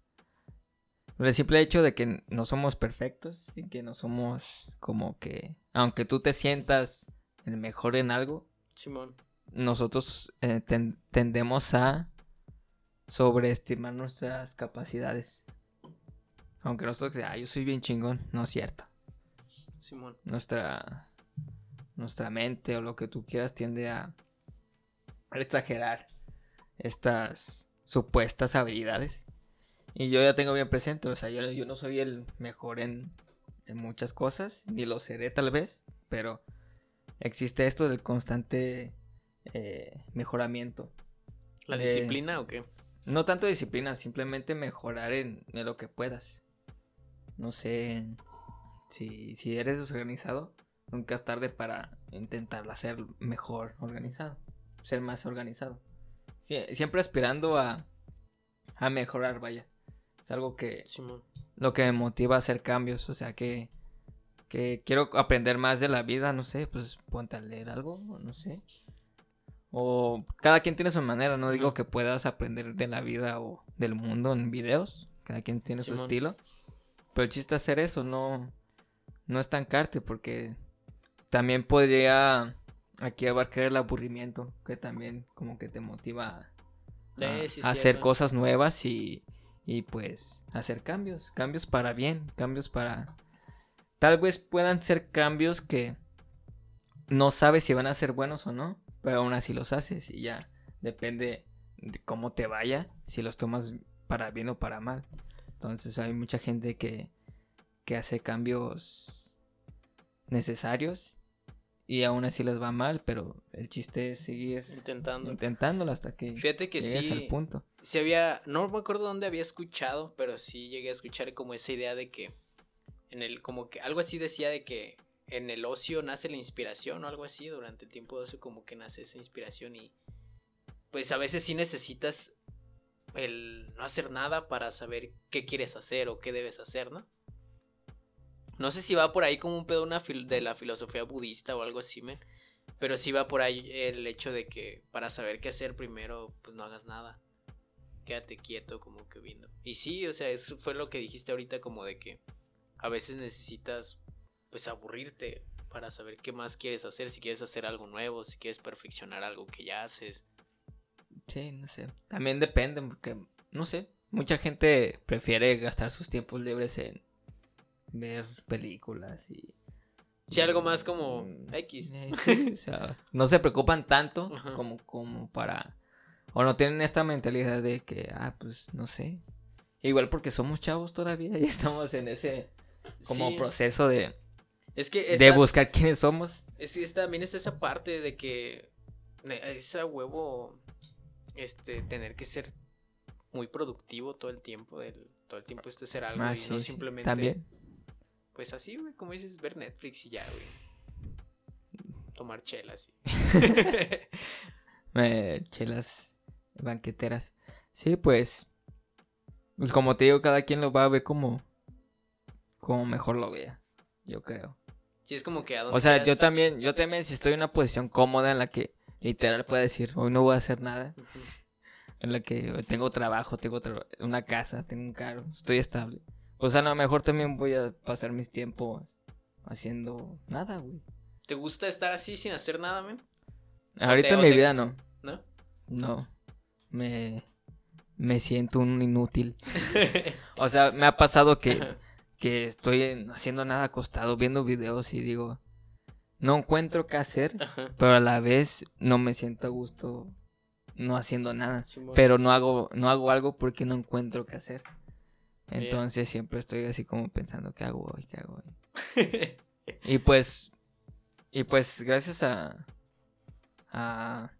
El simple hecho de que no somos perfectos y que no somos como que, aunque tú te sientas el mejor en algo, Simón. nosotros eh, ten- tendemos a sobreestimar nuestras capacidades. Aunque nosotros, ah, yo soy bien chingón, no es cierto. Simón. Nuestra, nuestra mente o lo que tú quieras tiende a exagerar estas supuestas habilidades. Y yo ya tengo bien presente, o sea, yo, yo no soy el mejor en, en muchas cosas, ni lo seré tal vez, pero existe esto del constante eh, mejoramiento. ¿La De- disciplina o qué? No tanto disciplina, simplemente mejorar en, en lo que puedas. No sé, si, si eres desorganizado, nunca es tarde para intentar ser mejor organizado, ser más organizado. Sie- siempre aspirando a, a mejorar, vaya. Es algo que lo que me motiva a hacer cambios, o sea que que quiero aprender más de la vida, no sé, pues ponte a leer algo, no sé. O cada quien tiene su manera, no digo que puedas aprender de la vida o del mundo en videos, cada quien tiene su estilo. Pero el chiste es hacer eso, no no estancarte porque también podría aquí abarcar el aburrimiento, que también como que te motiva a, hacer cosas nuevas y, y pues hacer cambios, cambios para bien, cambios para... Tal vez puedan ser cambios que no sabes si van a ser buenos o no, pero aún así los haces y ya depende de cómo te vaya, si los tomas para bien o para mal. Entonces hay mucha gente que, que hace cambios necesarios y aún así les va mal, pero el chiste es seguir Intentando. intentándolo hasta que Fíjate que llegues sí. al punto. Sí había, no me acuerdo dónde había escuchado, pero sí llegué a escuchar como esa idea de que en el, como que algo así decía de que en el ocio nace la inspiración o algo así, durante el tiempo de ocio como que nace esa inspiración y pues a veces sí necesitas el no hacer nada para saber qué quieres hacer o qué debes hacer, ¿no? No sé si va por ahí como un pedo una fil- de la filosofía budista o algo así, men. Pero sí va por ahí el hecho de que para saber qué hacer primero, pues no hagas nada quédate quieto como que viendo. Y sí, o sea, eso fue lo que dijiste ahorita como de que a veces necesitas pues aburrirte para saber qué más quieres hacer, si quieres hacer algo nuevo, si quieres perfeccionar algo que ya haces. Sí, no sé. También depende, porque, no sé, mucha gente prefiere gastar sus tiempos libres en ver películas y... Sí, algo más como Mm, X. eh, o sea, no se preocupan tanto Ajá. como, como para... O no tienen esta mentalidad de que, ah, pues, no sé. Igual porque somos chavos todavía y estamos en ese como Sí, proceso de, es que de buscar quiénes somos. Es que también está esa parte de que ne- es a huevo este tener que ser muy productivo todo el tiempo, el, todo el tiempo este ser algo Ah, y sí, no simplemente También. Pues así, güey, como dices, ver Netflix y ya, güey. tomar chelas. Me, chelas banqueteras. Sí, pues. Pues como te digo, cada quien lo va a ver como. Como mejor lo vea. Yo creo. Sí, es como que a O sea, yo también, yo también, si estoy en una posición cómoda en la que literal puedo decir, hoy no voy a hacer nada. En la que tengo trabajo, tengo una casa, tengo un carro, estoy estable. O sea, a lo mejor también voy a pasar mis tiempos haciendo nada, güey. ¿Te gusta estar así sin hacer nada, men? Ahorita en mi vida no. ¿No? No. Me, me siento un inútil. o sea, me ha pasado que, que estoy haciendo nada acostado, viendo videos y digo, no encuentro qué hacer, pero a la vez no me siento a gusto no haciendo nada. pero no hago, no hago algo porque no encuentro qué hacer. Entonces siempre estoy así como pensando, ¿qué hago hoy? ¿Qué hago hoy? y pues, y pues gracias a, a,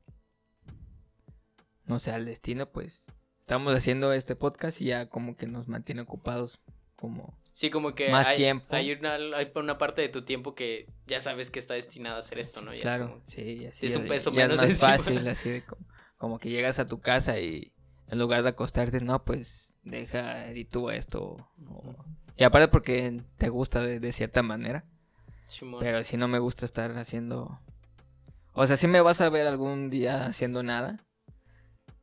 no sé, al destino, pues estamos haciendo este podcast y ya como que nos mantiene ocupados como Sí, como que más hay, tiempo. Hay una, hay una parte de tu tiempo que ya sabes que está destinada a hacer esto, ¿no? Ya claro, es como, sí, así es un peso ya menos es más fácil, así de como, que llegas a tu casa y en lugar de acostarte, no, pues deja, editúa esto. Y aparte porque te gusta de, cierta manera. Pero si no me gusta estar haciendo... O sea, si me vas a ver algún día haciendo nada.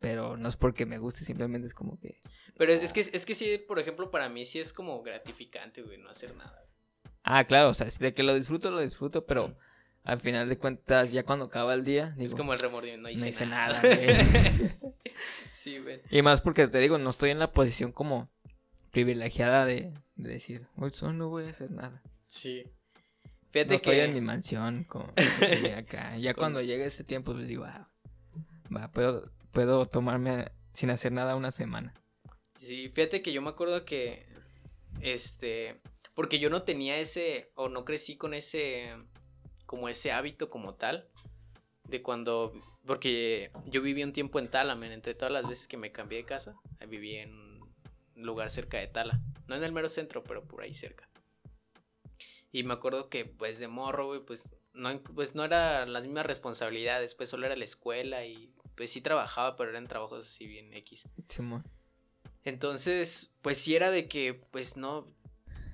Pero no es porque me guste, simplemente es como que... Pero es que, es que sí, por ejemplo, para mí sí es como gratificante, güey, no hacer nada. Ah, claro, o sea, de que lo disfruto, lo disfruto, pero al final de cuentas, ya cuando acaba el día, digo, es como el remordimiento, no hice, nada. sí, güey. Y más porque te digo, no estoy en la posición como privilegiada de, decir, hoy solo no voy a hacer nada. Sí. Fíjate no estoy en mi mansión, como acá. Ya cuando llegue ese tiempo, pues digo, ah, va, puedo, puedo tomarme sin hacer nada una semana. Sí, fíjate que yo me acuerdo que, este, porque yo no tenía ese, o no crecí con ese, como ese hábito como tal, de cuando, porque yo viví un tiempo en Tala, entre todas las veces que me cambié de casa, viví en un lugar cerca de Tala, no en el mero centro, pero por ahí cerca. Y me acuerdo que, pues, de morro, güey, pues, no, pues no era las mismas responsabilidades, pues solo era la escuela y pues sí trabajaba, pero eran trabajos así bien X. Entonces, pues sí era de que, pues no,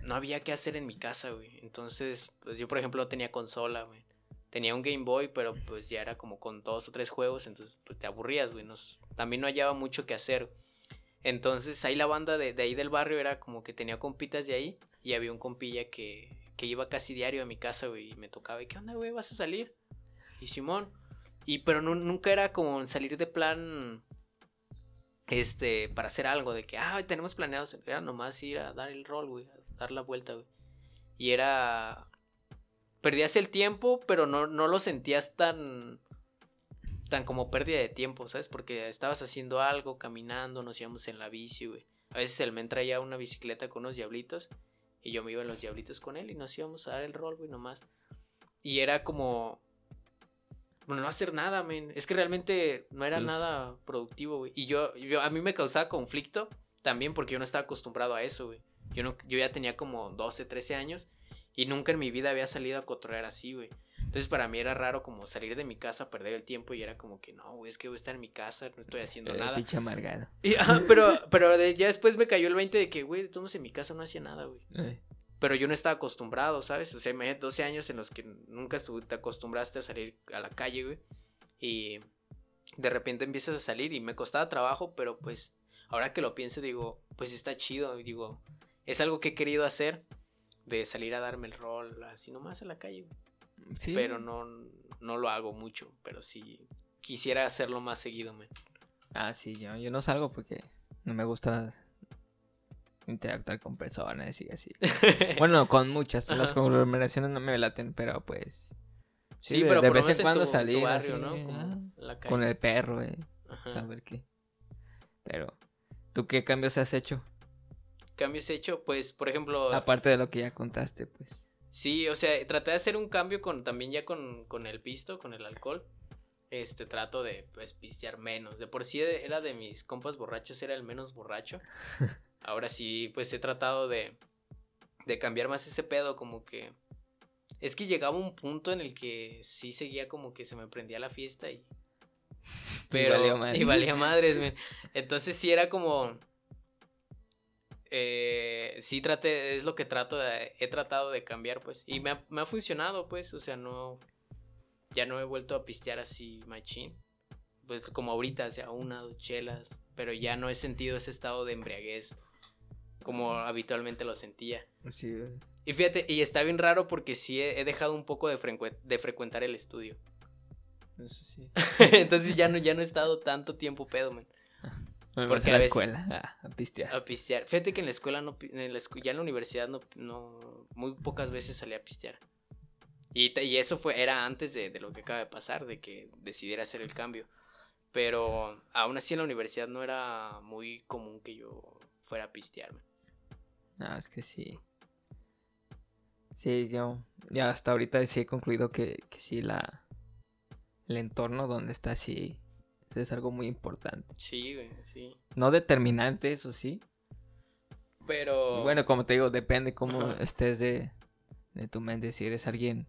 no había qué hacer en mi casa, güey. Entonces, pues yo, por ejemplo, no tenía consola, güey. Tenía un Game Boy, pero pues ya era como con dos o tres juegos, entonces pues te aburrías, güey. también no hallaba mucho que hacer. Entonces ahí la banda de, ahí del barrio era como que tenía compitas de ahí y había un compilla que, que iba casi diario a mi casa, güey, y me tocaba, ¿y qué onda, güey? ¿Vas a salir? Y Simón. Y pero nunca era como salir de plan este, para hacer algo, de que, ah, tenemos planeado, era nomás ir a dar el rol, güey, dar la vuelta, güey. Y era, perdías el tiempo, pero no, no lo sentías tan, tan como pérdida de tiempo, ¿sabes? Porque estabas haciendo algo, caminando, nos íbamos en la bici, güey. A veces el men traía una bicicleta con unos diablitos y yo me iba en los diablitos con él y nos íbamos a dar el rol, güey, nomás. Y era como, bueno, no hacer nada, men. Es que realmente no era pues nada productivo, güey. Y yo, yo, a mí me causaba conflicto también porque yo no estaba acostumbrado a eso, güey. Yo, no, yo ya tenía como 12, 13 años y nunca en mi vida había salido a cotorrear así, güey. Entonces para mí era raro como salir de mi casa, perder el tiempo y era como que no, güey, es que voy a estar en mi casa, no estoy haciendo nada. Pinche amargado. Y, pero pero ya después me cayó el 20 de que, güey, todos en mi casa no hacía nada, güey. Pero yo no estaba acostumbrado, ¿sabes? O sea, me 12 años en los que nunca te acostumbraste a salir a la calle, güey. Y de repente empiezas a salir y me costaba trabajo, pero pues ahora que lo pienso digo, pues está chido. Y digo, es algo que he querido hacer de salir a darme el rol así nomás a la calle. Sí. Pero no, no lo hago mucho, pero sí quisiera hacerlo más seguido, man. Ah, sí, yo, yo no salgo porque no me gusta interactuar con personas y así. bueno, con muchas, las conglomeraciones no me laten, pero pues... Sí, de, pero de vez en cuando salir con el perro, eh. Saber qué. Pero, ¿tú qué cambios has hecho? ¿Cambios he hecho? Pues, por ejemplo... Aparte de lo que ya contaste, pues. Sí, o sea, traté de hacer un cambio con también ya con, con el pisto, con el alcohol. Este, trato de, pues, pistear menos. De por sí era de mis compas borrachos, era el menos borracho. Ahora sí, pues he tratado de, de cambiar más ese pedo, como que Es que llegaba un punto en el que sí seguía como que se me prendía la fiesta y. Pero. valía madres. Y valía madres. Entonces sí era como. Eh, sí traté, es lo que trato de, he tratado de cambiar, pues. Y me ha, me ha funcionado, pues. O sea, no. Ya no he vuelto a pistear así machín. Pues como ahorita, o sea, una, dos chelas. Pero ya no he sentido ese estado de embriaguez como habitualmente lo sentía. Sí. Y fíjate, y está bien raro porque sí he, he dejado un poco de frecuentar el estudio. Eso sí. Entonces ya no, ya no he estado tanto tiempo pedo, man, Me Porque a a la veces- escuela ah, a pistear. a pistear. Fíjate que en la escuela no, en la escu- ya en la universidad no, no, muy pocas veces salí a pistear. Y, y eso fue, era antes de, de lo que acaba de pasar, de que decidiera hacer el cambio. Pero aún así en la universidad no era muy común que yo fuera a pistear, man. No, es que sí. Sí, yo ya hasta ahorita sí he concluido que, que sí la el entorno donde está sí es algo muy importante. Sí, güey, sí. No determinante, eso sí. Pero... Bueno, como te digo, depende cómo Ajá. estés de, de tu mente. Si eres alguien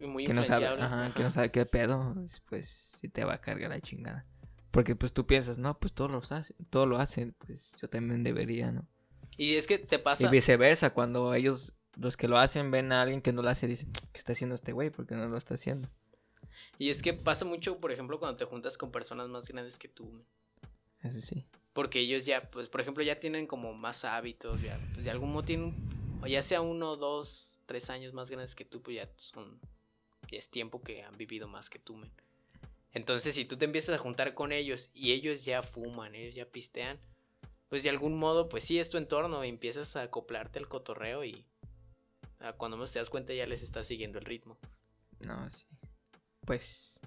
muy que no sabe, ajá, que no sabe qué pedo, pues sí te va a cargar la chingada. Porque pues tú piensas, no, pues todos lo hacen, todos lo hacen, pues yo también debería, ¿no? Y es que te pasa. Y viceversa, cuando ellos, los que lo hacen, ven a alguien que no lo hace, dicen, ¿qué está haciendo este güey? ¿Por qué no lo está haciendo? Y es que pasa mucho, por ejemplo, cuando te juntas con personas más grandes que tú. Eso sí. Porque ellos ya, pues, por ejemplo, ya tienen como más hábitos, ya, pues de algún modo tienen, o ya sea uno, dos, tres años más grandes que tú, pues ya son, ya es tiempo que han vivido más que tú. Entonces, si tú te empiezas a juntar con ellos y ellos ya fuman, ellos ya pistean, pues de algún modo, pues sí, es tu entorno, y empiezas a acoplarte al cotorreo y ah, cuando más te das cuenta ya les estás siguiendo el ritmo. No, sí. Pues,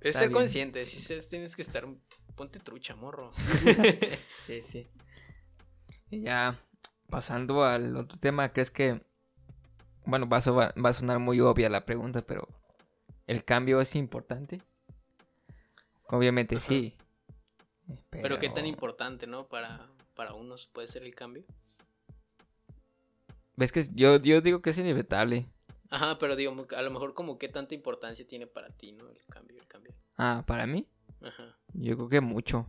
Es ser bien. consciente, si tienes que estar, ponte trucha, morro. sí, sí. Y ya, pasando al otro tema, ¿crees que, bueno, va a, so- va a sonar muy obvia la pregunta, pero ¿el cambio es importante? Obviamente Ajá. sí. Pero qué tan importante, ¿no? Para, para unos puede ser el cambio. Ves que yo, yo digo que es inevitable. Ajá, pero digo, a lo mejor como qué tanta importancia tiene para ti, ¿no? El cambio, el cambio. Ah, para mí, Ajá. yo creo que mucho.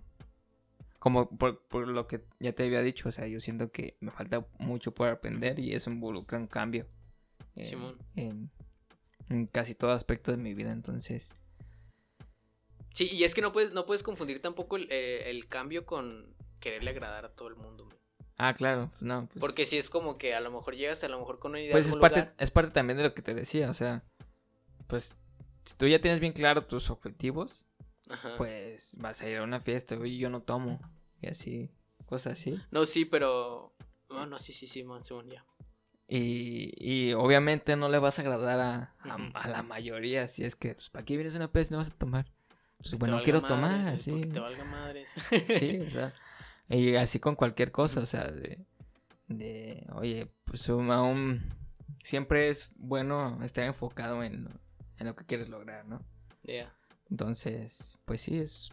Como por, por lo que ya te había dicho, o sea, yo siento que me falta mucho por aprender y eso involucra un cambio. en- Simón. En, en casi todo aspecto de mi vida, entonces. Sí, y es que no puedes, no puedes confundir tampoco el, eh, el cambio con quererle agradar a todo el mundo. man. Ah, claro, no. Pues, Porque si es como que a lo mejor llegas a lo mejor con una idea pues de es parte, lugar. es parte también de lo que te decía, o sea, pues si tú ya tienes bien claro tus objetivos, Ajá. pues vas a ir a una fiesta, oye, yo no tomo, y así, cosas así. No, sí, pero... Bueno, sí, sí, sí, man, Simón, ya. Y, y obviamente no le vas a agradar a, a- la mayoría, si es que, pues, ¿para qué vienes a una fiesta si no vas a tomar? Pues, bueno, quiero tomar, sí. Te valga madres. Sí, o sea, y así con cualquier cosa, o sea, de, de oye, pues un, un- siempre es bueno estar enfocado en, lo- en lo que quieres lograr, ¿no? Ya. Entonces, pues sí, es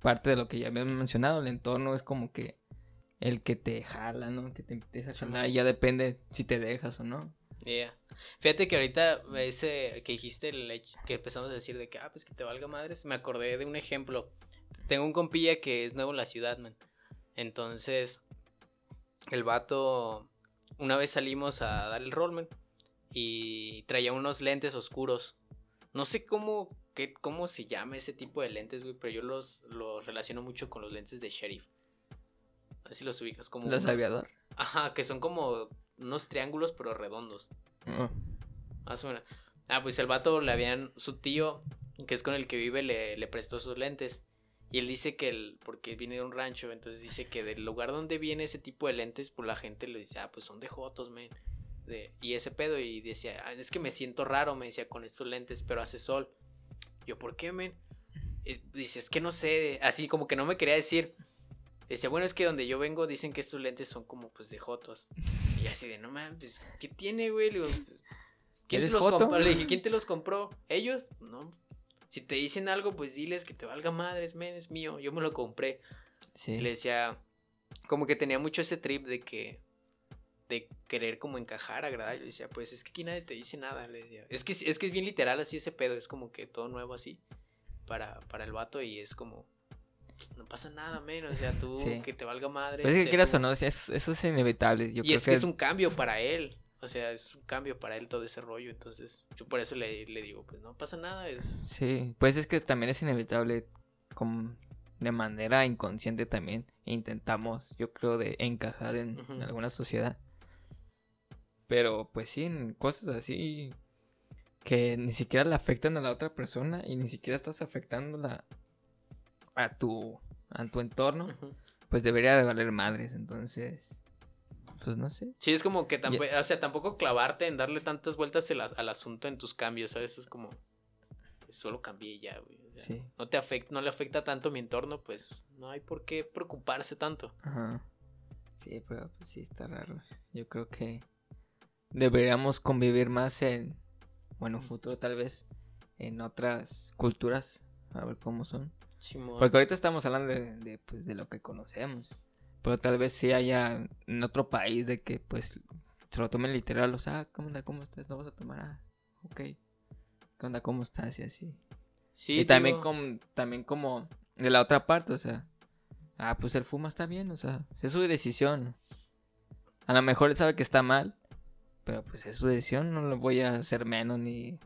parte de lo que ya habíamos mencionado, el entorno es como que el que te jala, ¿no? Que te empieza a jalar, ya depende si te dejas o no. Ya. Fíjate que ahorita ese que dijiste, el que empezamos a decir de que, ah, pues que te valga madres, me acordé de un ejemplo. Tengo un compilla que es nuevo en la ciudad, man. Entonces, el vato, una vez salimos a dar el rol, man, y traía unos lentes oscuros. No sé cómo, qué, cómo se llama ese tipo de lentes, güey, pero yo los, los relaciono mucho con los lentes de sheriff. Así los ubicas como... Los unos- aviador. Ajá, que son como unos triángulos pero redondos. Oh, Más o menos. Ah, pues el vato le habían. Su tío, que es con el que vive, le, le prestó sus lentes. Y él dice que el. Porque viene de un rancho, entonces dice que del lugar donde viene ese tipo de lentes, pues la gente le dice, ah, pues son de Jotos, men. Y ese pedo, y decía, "Ah, es que me siento raro, me decía, con estos lentes, pero hace sol. Yo, ¿por qué, men? Y dice, es que no sé, así como que no me quería decir. Decía, bueno, es que donde yo vengo dicen que estos lentes son como pues de Jotos. Y así de, no mames, pues, ¿qué tiene, güey? Le digo, ¿Quién te ¿Eres los compró? Le dije, ¿quién te los compró? ¿Ellos? No. Si te dicen algo, pues diles que te valga madres, men, es mío. Yo me lo compré. sí. Le decía, como que tenía mucho ese trip de que, de querer como encajar, agradar. Yo decía, pues es que aquí nadie te dice nada, le decía. Es que, es que es bien literal así ese pedo, es como que todo nuevo así para, para el vato y es como, no pasa nada, menos, o sea, tú que te valga madre. Pues es que quieras o no, eso, es inevitable. Yo y es que, es un cambio para él. O sea, es un cambio para él todo ese rollo. Entonces, yo por eso le, le digo, pues no pasa nada. Es... Sí, pues es que también es inevitable. Como de manera inconsciente también intentamos, yo creo, de encajar en, alguna sociedad. Pero pues sí, cosas así que ni siquiera le afectan a la otra persona y ni siquiera estás afectándola a tu, a tu entorno, pues debería de valer madres. Entonces, pues no sé. Sí, es como que tampoco, o sea, tampoco clavarte en darle tantas vueltas al, asunto en tus cambios, ¿sabes? Es como, pues, solo cambié ya, güey. sí. No te afecta, no le afecta tanto mi entorno, pues no hay por qué preocuparse tanto. Ajá. Sí, pero pues sí está raro. Yo creo que deberíamos convivir más en, bueno, futuro tal vez, en otras culturas, a ver cómo son. Porque ahorita estamos hablando de, de, pues, de lo que conocemos. Pero tal vez sí haya en otro país de que pues se lo tomen literal. O sea, ah, ¿cómo onda? ¿Cómo estás? ¿No vas a tomar? Ah, ok. ¿Qué onda? ¿Cómo estás? Y así. Sí, y también, como, también como de la otra parte, o sea. Ah, pues el fuma está bien, o sea, es su decisión. A lo mejor él sabe que está mal, pero pues es su decisión, no lo voy a hacer menos ni...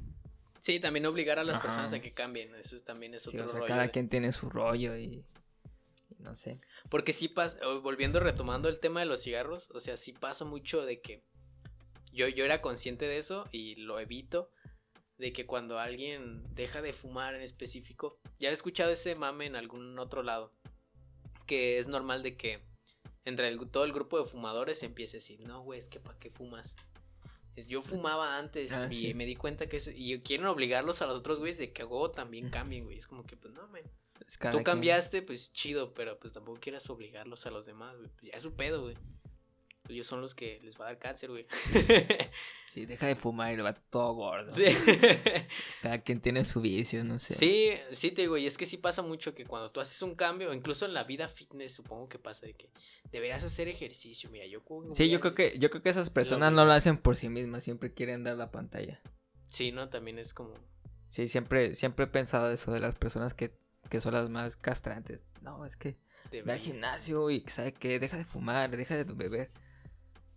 Sí, también obligar a las personas a que cambien, eso también es otro rollo. Cada quien tiene su rollo y no sé. Porque sí pasa, volviendo retomando el tema de los cigarros, o sea, sí pasa mucho de que yo, yo era consciente de eso y lo evito, de que cuando alguien deja de fumar en específico, ya he escuchado ese mame en algún otro lado, que es normal de que entre todo el grupo de fumadores empiece a decir, no, güey, es que ¿para qué fumas? Yo fumaba antes ah, y me di cuenta que eso, y quieren obligarlos a los otros güeyes de que hago también cambien, güey. Es como que, pues no, man. Tú cambiaste, pues chido, pero pues tampoco quieras obligarlos a los demás, güey. Pues ya es su pedo, güey. Pues, ellos son los que les va a dar cáncer, güey. sí, deja de fumar y le va todo gordo. Sí. Cada quien tiene su vicio, no sé. Sí, sí te digo, y es que sí pasa mucho que cuando tú haces un cambio, incluso en la vida fitness, supongo que pasa de que deberías hacer ejercicio. Mira, yo Sí, yo creo que, yo creo que esas personas no lo hacen por sí mismas, siempre quieren dar la pantalla. Sí, ¿no? También es como. Sí, siempre, siempre he pensado eso de las personas que que son las más castrantes. No, es que ve al gimnasio y sabe que deja de fumar, deja de beber.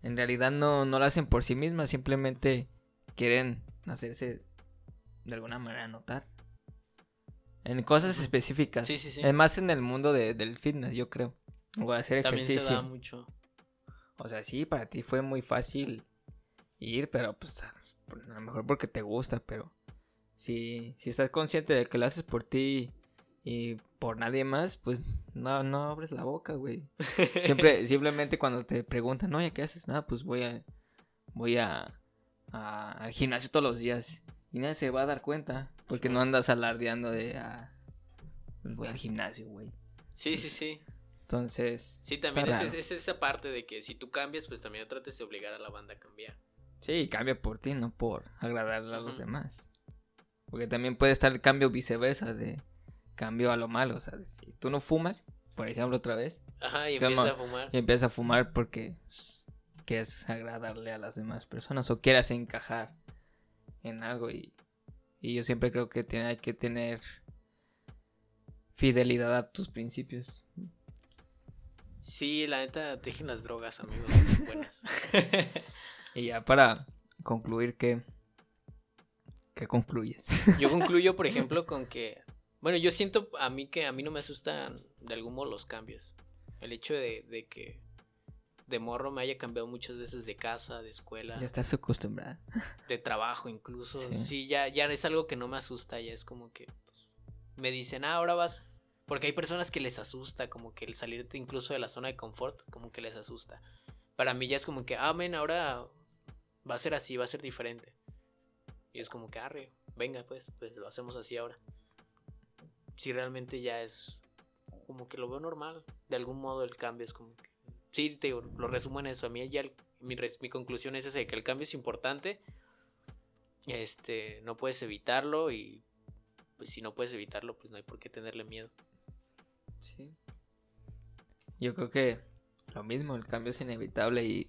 En realidad no, no lo hacen por sí mismas, simplemente quieren hacerse de alguna manera notar. En cosas específicas. Sí, sí, sí. Además en el mundo del fitness, yo creo. A hacer ejercicio. También se da mucho. O sea, sí, para ti fue muy fácil ir, pero pues a lo mejor porque te gusta, pero si, si estás consciente de que lo haces por ti y por nadie más, pues no, no abres la boca, güey. Siempre, simplemente cuando te preguntan, oye, ¿qué haces? Nada, pues voy a, voy a, al gimnasio todos los días. Y nadie se va a dar cuenta, porque no andas alardeando de, ah, pues voy al gimnasio, güey. Sí, sí, sí. Entonces. Sí, también es, es, esa parte de que si tú cambias, pues también trates de obligar a la banda a cambiar. Sí, cambia por ti, no por agradarle a los demás. Porque también puede estar el cambio viceversa de cambio a lo malo. O sea, si tú no fumas, por ejemplo, otra vez. Ajá, y empieza a fumar. Y empieza a fumar porque quieres agradarle a las demás personas o quieras encajar en algo. Y, y yo siempre creo que tiene, hay que tener fidelidad a tus principios. Sí, la neta, dejen las drogas, amigos, buenas. y ya para concluir, ¿qué, ¿qué concluyes? Yo concluyo, por ejemplo, con que bueno, yo siento a mí que a mí no me asustan de algún modo los cambios. El hecho de, que de morro me haya cambiado muchas veces de casa, de escuela. Ya estás acostumbrada. De trabajo incluso. Sí, ya, ya es algo que no me asusta, ya es como que pues, me dicen, ah, ahora vas... Porque hay personas que les asusta, como que el salirte incluso de la zona de confort, como que les asusta. Para mí ya es como que, ah, men, ahora va a ser así, va a ser diferente. Y es como que, arre, venga, pues, pues lo hacemos así ahora si realmente ya es como que lo veo normal. De algún modo el cambio es como que... Sí, te lo resumo en eso. A mí ya mi, mi, conclusión es esa, que el cambio es importante. Este, no puedes evitarlo y pues si no puedes evitarlo, pues no hay por qué tenerle miedo. Sí. Yo creo que lo mismo, el cambio es inevitable y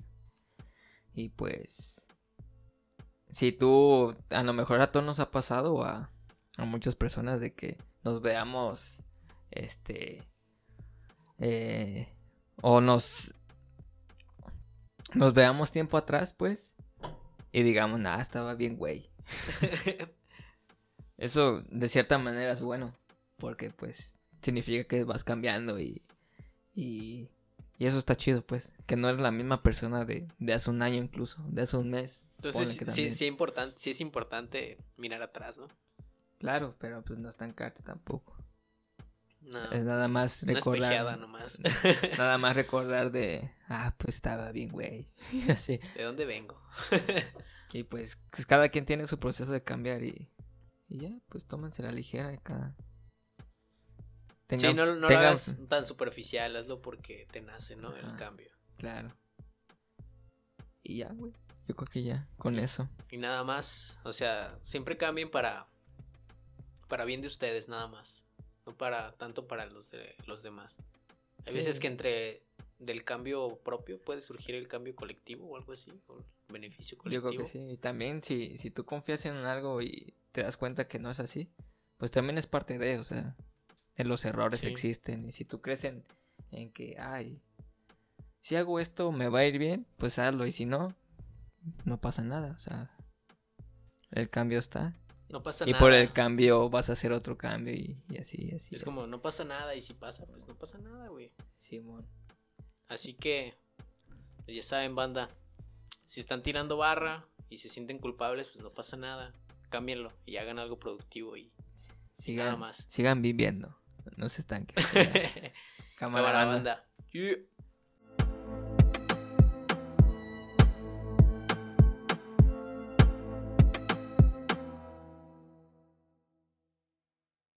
Y pues, si tú, a lo mejor a todos nos ha pasado a, a muchas personas de que nos veamos, este, eh, o nos, nos veamos tiempo atrás, pues, y digamos, nada, estaba bien, güey. Eso de cierta manera es bueno, porque pues significa que vas cambiando y, y, y eso está chido, pues, que no eres la misma persona de, de hace un año incluso, de hace un mes. Entonces, sí, sí, importante, sí es importante mirar atrás, ¿no? Claro, pero pues no estancarte tampoco. No, Es nada más recordar. nomás. Nada más recordar de, ah, pues estaba bien, güey. Así. ¿De dónde vengo? Y pues, pues, cada quien tiene su proceso de cambiar y, y ya, pues tómense la ligera y cada... sí, no, lo hagas tan superficial, hazlo porque te nace, ¿no? El cambio. Claro. Y ya, güey. Yo creo que ya, con eso. Y nada más, o sea, siempre cambien para para bien de ustedes nada más, no para tanto para los de los demás. Hay Sí. veces que entre del cambio propio puede surgir el cambio colectivo o algo así, o beneficio Yo colectivo. creo que sí. Y también si, si tú confías en algo y te das cuenta que no es así, pues también es parte de, o sea, en los errores Sí. existen. Y si tú crees en, en que, ay, si hago esto me va a ir bien, pues hazlo. Y si no, no pasa nada. O sea, el cambio está. No pasa Y nada. por el cambio vas a hacer otro cambio y, y así, así. es así. como no pasa nada y si pasa, pues no pasa nada, güey. Simón. Así que pues ya saben, banda, si están tirando barra y se sienten culpables, pues no pasa nada. Cámbienlo y hagan algo productivo y Sigan, nada más. sigan viviendo. No se estanquen. Cámara, Cámara banda. banda. Yeah.